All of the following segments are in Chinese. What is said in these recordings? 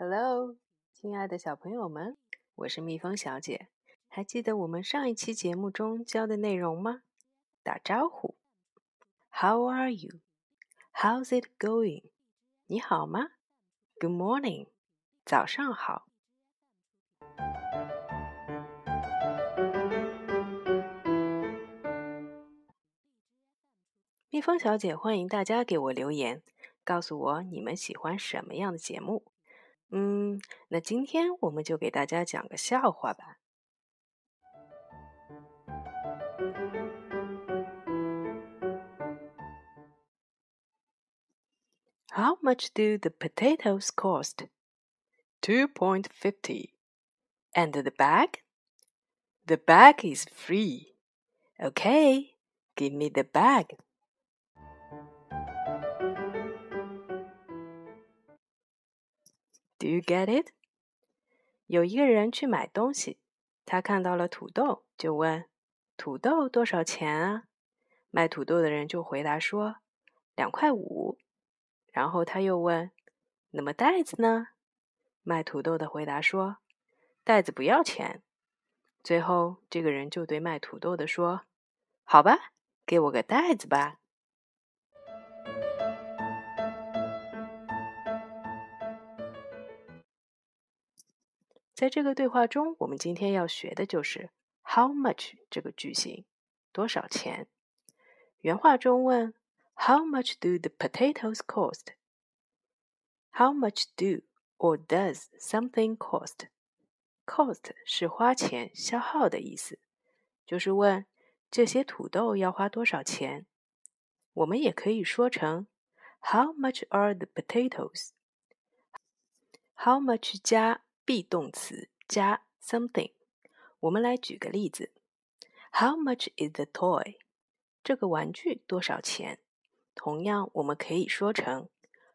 Hello，亲爱的小朋友们，我是蜜蜂小姐。还记得我们上一期节目中教的内容吗？打招呼，How are you? How's it going? 你好吗？Good morning，早上好。蜜蜂小姐欢迎大家给我留言，告诉我你们喜欢什么样的节目。嗯，那今天我们就给大家讲个笑话吧。How much do the potatoes cost? Two point fifty. And the bag? The bag is free. Okay, give me the bag. Do you get it？有一个人去买东西，他看到了土豆，就问：“土豆多少钱啊？”卖土豆的人就回答说：“两块五。”然后他又问：“那么袋子呢？”卖土豆的回答说：“袋子不要钱。”最后这个人就对卖土豆的说：“好吧，给我个袋子吧。”在这个对话中，我们今天要学的就是 “how much” 这个句型，多少钱？原话中问 “How much do the potatoes cost？”How much do or does something cost？Cost 是花钱、消耗的意思，就是问这些土豆要花多少钱。我们也可以说成 “How much are the potatoes？”How much 加 be 动词加 something。我们来举个例子：How much is the toy？这个玩具多少钱？同样，我们可以说成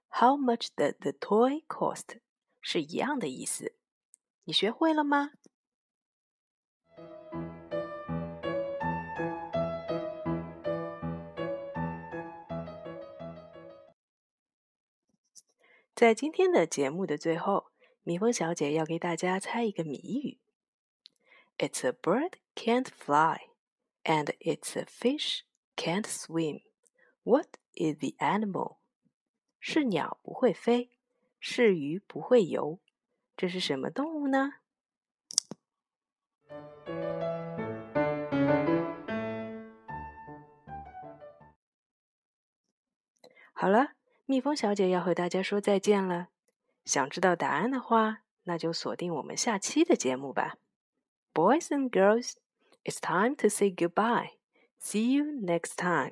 How much does the toy cost？是一样的意思。你学会了吗？在今天的节目的最后。蜜蜂小姐要给大家猜一个谜语。It's a bird can't fly, and it's a fish can't swim. What is the animal? 是鸟不会飞，是鱼不会游，这是什么动物呢？好了，蜜蜂小姐要和大家说再见了。想知道答案的话，那就锁定我们下期的节目吧。Boys and girls, it's time to say goodbye. See you next time.